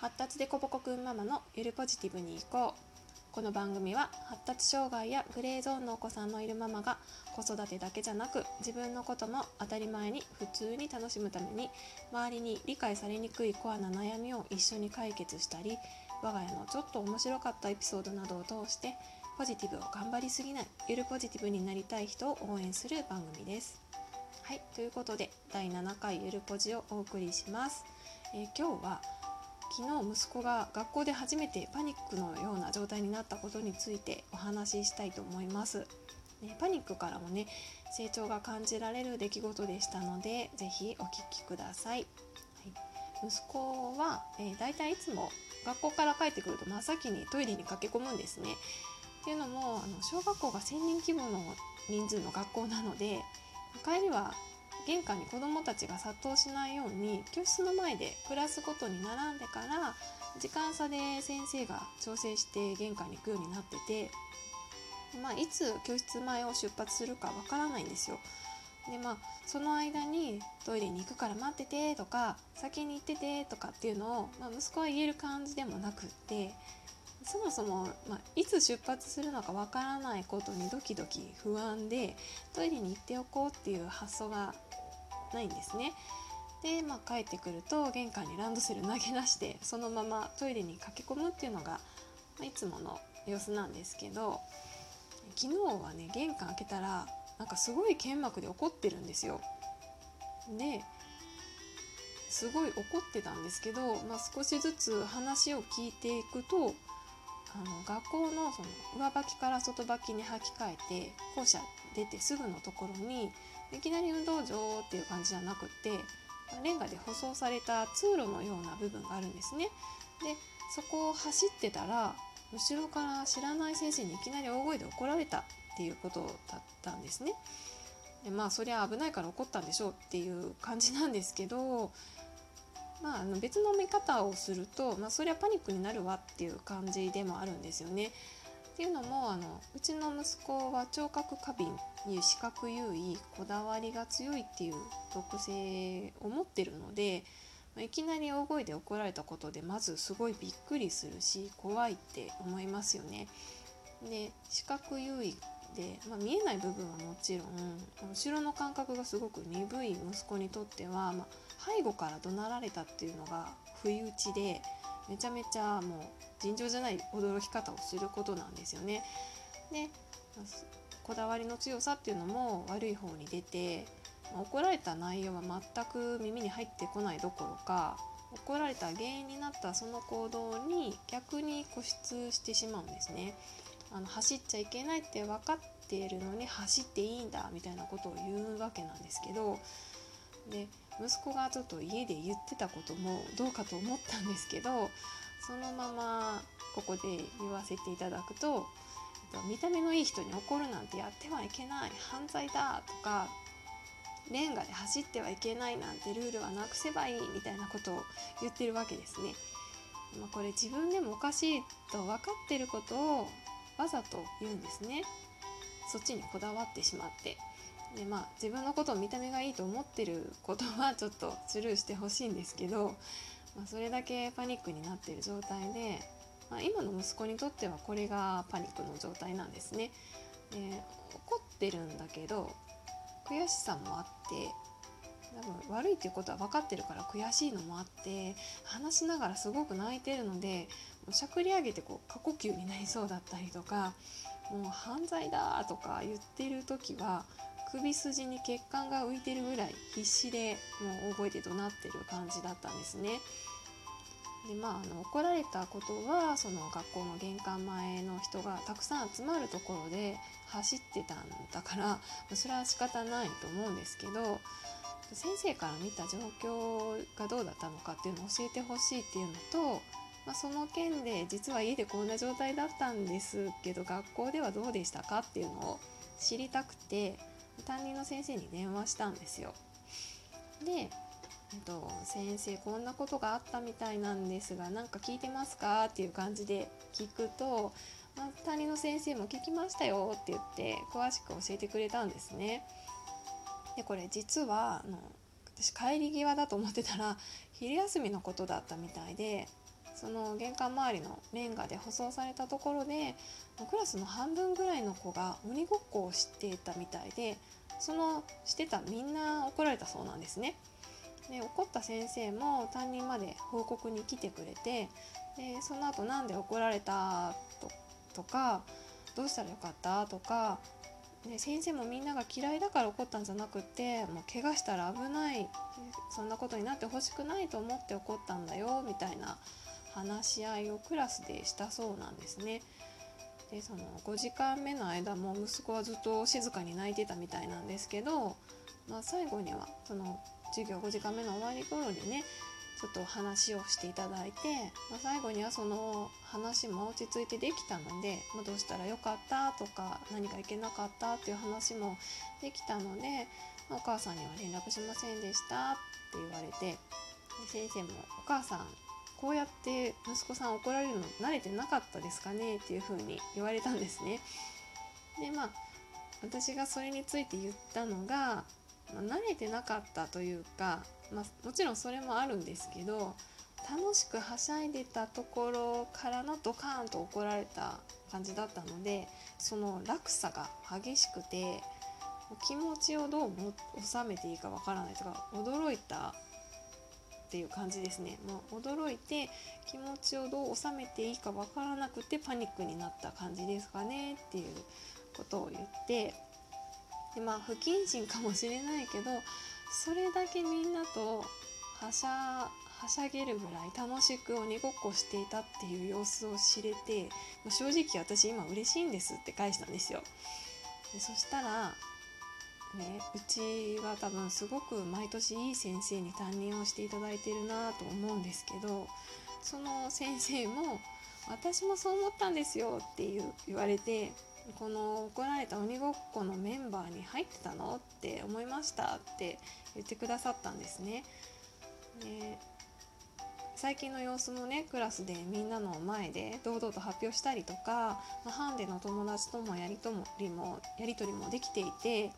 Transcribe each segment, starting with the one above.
発達でこぼこくんママのゆるポジティブに行こうこの番組は発達障害やグレーゾーンのお子さんのいるママが子育てだけじゃなく自分のことも当たり前に普通に楽しむために周りに理解されにくいコアな悩みを一緒に解決したり我が家のちょっと面白かったエピソードなどを通してポジティブを頑張りすぎないゆるポジティブになりたい人を応援する番組です。はいということで第7回ゆるポジをお送りします。えー、今日は昨日息子が学校で初めてパニックのような状態になったことについてお話ししたいと思います。ね、パニックからもね成長が感じられる出来事でしたので是非お聞きください。はい、息子は、えー、だいたいいつも学校から帰ってくると真っ先にトイレに駆け込むんですね。っていうのもあの小学校が1,000人規模の人数の学校なので帰りは玄関に子どもたちが殺到しないように教室の前でクラスごとに並んでから時間差で先生が調整して玄関に行くようになってて、まあ、いつ教室前を出発するかわからないんですよ。でまあその間にトイレに行くから待っててとか先に行っててとかっていうのを、まあ、息子は言える感じでもなくってそもそも、まあ、いつ出発するのかわからないことにドキドキ不安でトイレに行っておこうっていう発想がないんですね。で、まあ、帰ってくると玄関にランドセル投げ出してそのままトイレに駆け込むっていうのが、ま、いつもの様子なんですけど昨日はね玄関開けたらなんかすごい剣幕で怒ってるんですよ。ですごい怒ってたんですけど、まあ、少しずつ話を聞いていくとあの学校のその上履きから外履きに履き替えて校舎出てすぐのところにいきなり運動場っていう感じじゃなくってレンガで舗装された通路のような部分があるんですね。でそこを走ってたら後ろから知らない先生にいきなり大声で怒られたっていうことだったんですね。でまあそりゃ危ないから怒ったんでしょうっていう感じなんですけど、まあ、あの別の見方をすると、まあ、そりゃパニックになるわっていう感じでもあるんですよね。っていうのもあのうちの息子は聴覚過敏に視覚優位こだわりが強いっていう特性を持ってるのでいきなり大声で怒られたことでまずすごいびっくりするし怖いって思いますよね。で視覚優位で、まあ、見えない部分はもちろん後ろの感覚がすごく鈍い息子にとっては、まあ、背後から怒鳴られたっていうのが不意打ちでめちゃめちゃもう尋常じゃない驚き方をすることなんですよね。でこだわりの強さっていうのも悪い方に出て怒られた内容は全く耳に入ってこないどころか怒られた原因になったその行動に逆に固執してしまうんですね。あの走っちゃいけないって分かっているのに走っていいんだみたいなことを言うわけなんですけどで息子がちょっと家で言ってたこともどうかと思ったんですけどそのままここで言わせていただくと見た目のいい人に怒るなんてやってはいけない犯罪だとかレンガで走ってはいけないなんてルールはなくせばいいみたいなことを言ってるわけですね。ま、これ自分でもおかしいと分かってることをわざと言うんですね。そっちにこだわってしまってでまあ自分のことを見た目がいいと思ってることはちょっとスルーしてほしいんですけど、まあ、それだけパニックになっている状態で、まあ、今の息子にとってはこれがパニックの状態なんですね。で怒ってるんだけど悔しさもあって多分悪いっていうことは分かってるから悔しいのもあって話しながらすごく泣いてるのでしゃくり上げてこう過呼吸になりそうだったりとかもう犯罪だとか言ってる時は首筋に血管が浮いてるぐらい必死でもう大声で怒鳴ってる感じだったんですね。でまあ、あの怒られたことはその学校の玄関前の人がたくさん集まるところで走ってたんだからそれは仕方ないと思うんですけど先生から見た状況がどうだったのかっていうのを教えてほしいっていうのと、まあ、その件で実は家でこんな状態だったんですけど学校ではどうでしたかっていうのを知りたくて担任の先生に電話したんですよ。で、えっと、先生こんなことがあったみたいなんですが何か聞いてますか？っていう感じで聞くと、まあ、担任の先生も聞きましたよって言って詳しく教えてくれたんですね。でこれ実はあの私帰り際だと思ってたら昼休みのことだったみたいでその玄関周りのレンガで舗装されたところでクラスの半分ぐらいの子が鬼ごっこをしていたみたいでそのしてたみんな怒られたそうなんですね。で怒った先生も担任まで報告に来てくれてでその後なんで怒られたとかどうしたらよかったとかで先生もみんなが嫌いだから怒ったんじゃなくってもう怪我したら危ないそんなことになってほしくないと思って怒ったんだよみたいな話し合いをクラスでしたそうなんですね。でその5時間目の間も息子はずっと静かに泣いてたみたいなんですけど、まあ、最後にはその授業5時間目の終わり頃にねちょっと話をしていただいて、まあ、最後にはその話も落ち着いてできたので、まあ、どうしたらよかったとか何かいけなかったっていう話もできたので、まあ、お母さんには連絡しませんでしたって言われて先生も「お母さんこうやって息子さん怒られるの慣れてなかったですかね?」っていうふうに言われたんですね。でまあ私がそれについて言ったのが、まあ、慣れてなかったというかまあ、もちろんそれもあるんですけど楽しくはしゃいでたところからのドカーンと怒られた感じだったのでその落差が激しくて気持ちをどう収めていいかわからないとか驚いたっていう感じですねもう驚いて気持ちをどう収めていいかわからなくてパニックになった感じですかねっていうことを言ってでまあ不謹慎かもしれないけどそれだけみんなとはしゃはしゃげるぐらい楽しく鬼ごっこしていたっていう様子を知れて正直私今嬉しいんですって返したんですよ。でそしたらね、うちは多分すごく毎年いい先生に担任をしていただいてるなと思うんですけどその先生も「私もそう思ったんですよ」っていう言われてこの怒られた鬼ごっこのメンバーに入ってたの？って思いましたって言ってくださったんですね。で最近の様子もねクラスでみんなの前で堂々と発表したりとか、まあ、ハンデの友達ともやりとりもやり取りもできていて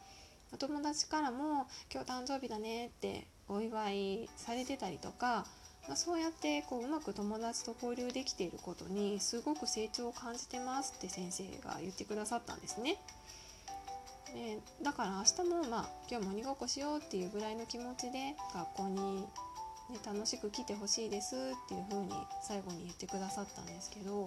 友達からも「今日誕生日だね」ってお祝いされてたりとかまあ、そうやってこううまく友達と交流できていることにすごく成長を感じてますって先生が言ってくださったんですね。でだから明日もまあ今日も鬼ごっこしようっていうぐらいの気持ちで学校に、ね、楽しく来てほしいですっていう風に最後に言ってくださったんですけど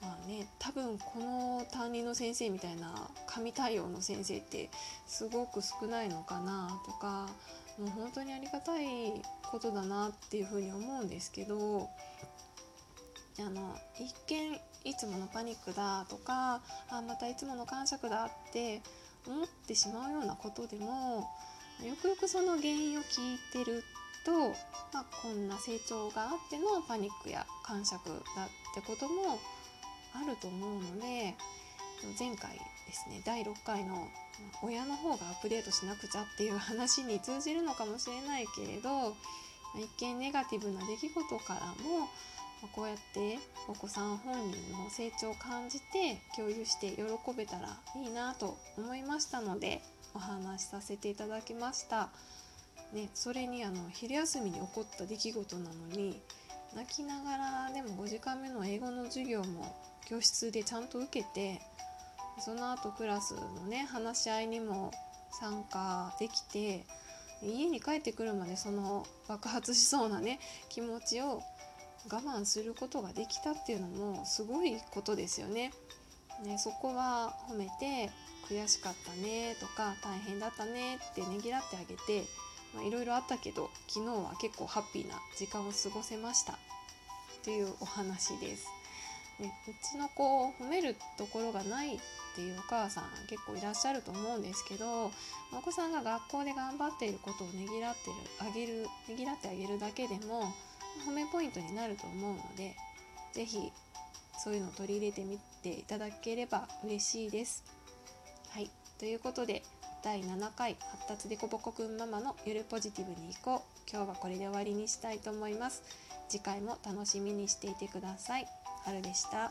まあね多分この担任の先生みたいな神対応の先生ってすごく少ないのかなとかもう本当にありがたいことだなっていうふうに思うんですけどあの一見いつものパニックだとかあまたいつもの感触だって思ってしまうようなことでもよくよくその原因を聞いてると、まあ、こんな成長があってのパニックや感触だってこともあると思うので前回ですね第6回の親の方がアップデートしなくちゃっていう話に通じるのかもしれないけれど一見ネガティブな出来事からもこうやってお子さん本人の成長を感じて共有して喜べたらいいなと思いましたのでお話しさせていただきました。ね、それにあの昼休みに起こった出来事なのに泣きながらでも5時間目の英語の授業も教室でちゃんと受けてその後クラスのね話し合いにも参加できて家に帰ってくるまでその爆発しそうなね気持ちを我慢することができたっていうのもすごいことですよね。ねそこは褒めて悔しかったねとか大変だったねってねぎらってあげていろいろあったけど昨日は結構ハッピーな時間を過ごせましたっていうお話です。ね、うちの子を褒めるところがないっていうお母さん結構いらっしゃると思うんですけどお子さんが学校で頑張っていることをねぎらってるあげるねぎらってあげるだけでも褒めポイントになると思うので是非そういうのを取り入れてみていただければ嬉しいです。はいということで第7回発達でこぼこくんママのゆるポジティブに行こう。今日はこれで終わりにしたいと思います。次回も楽しみにしていてください。春でした。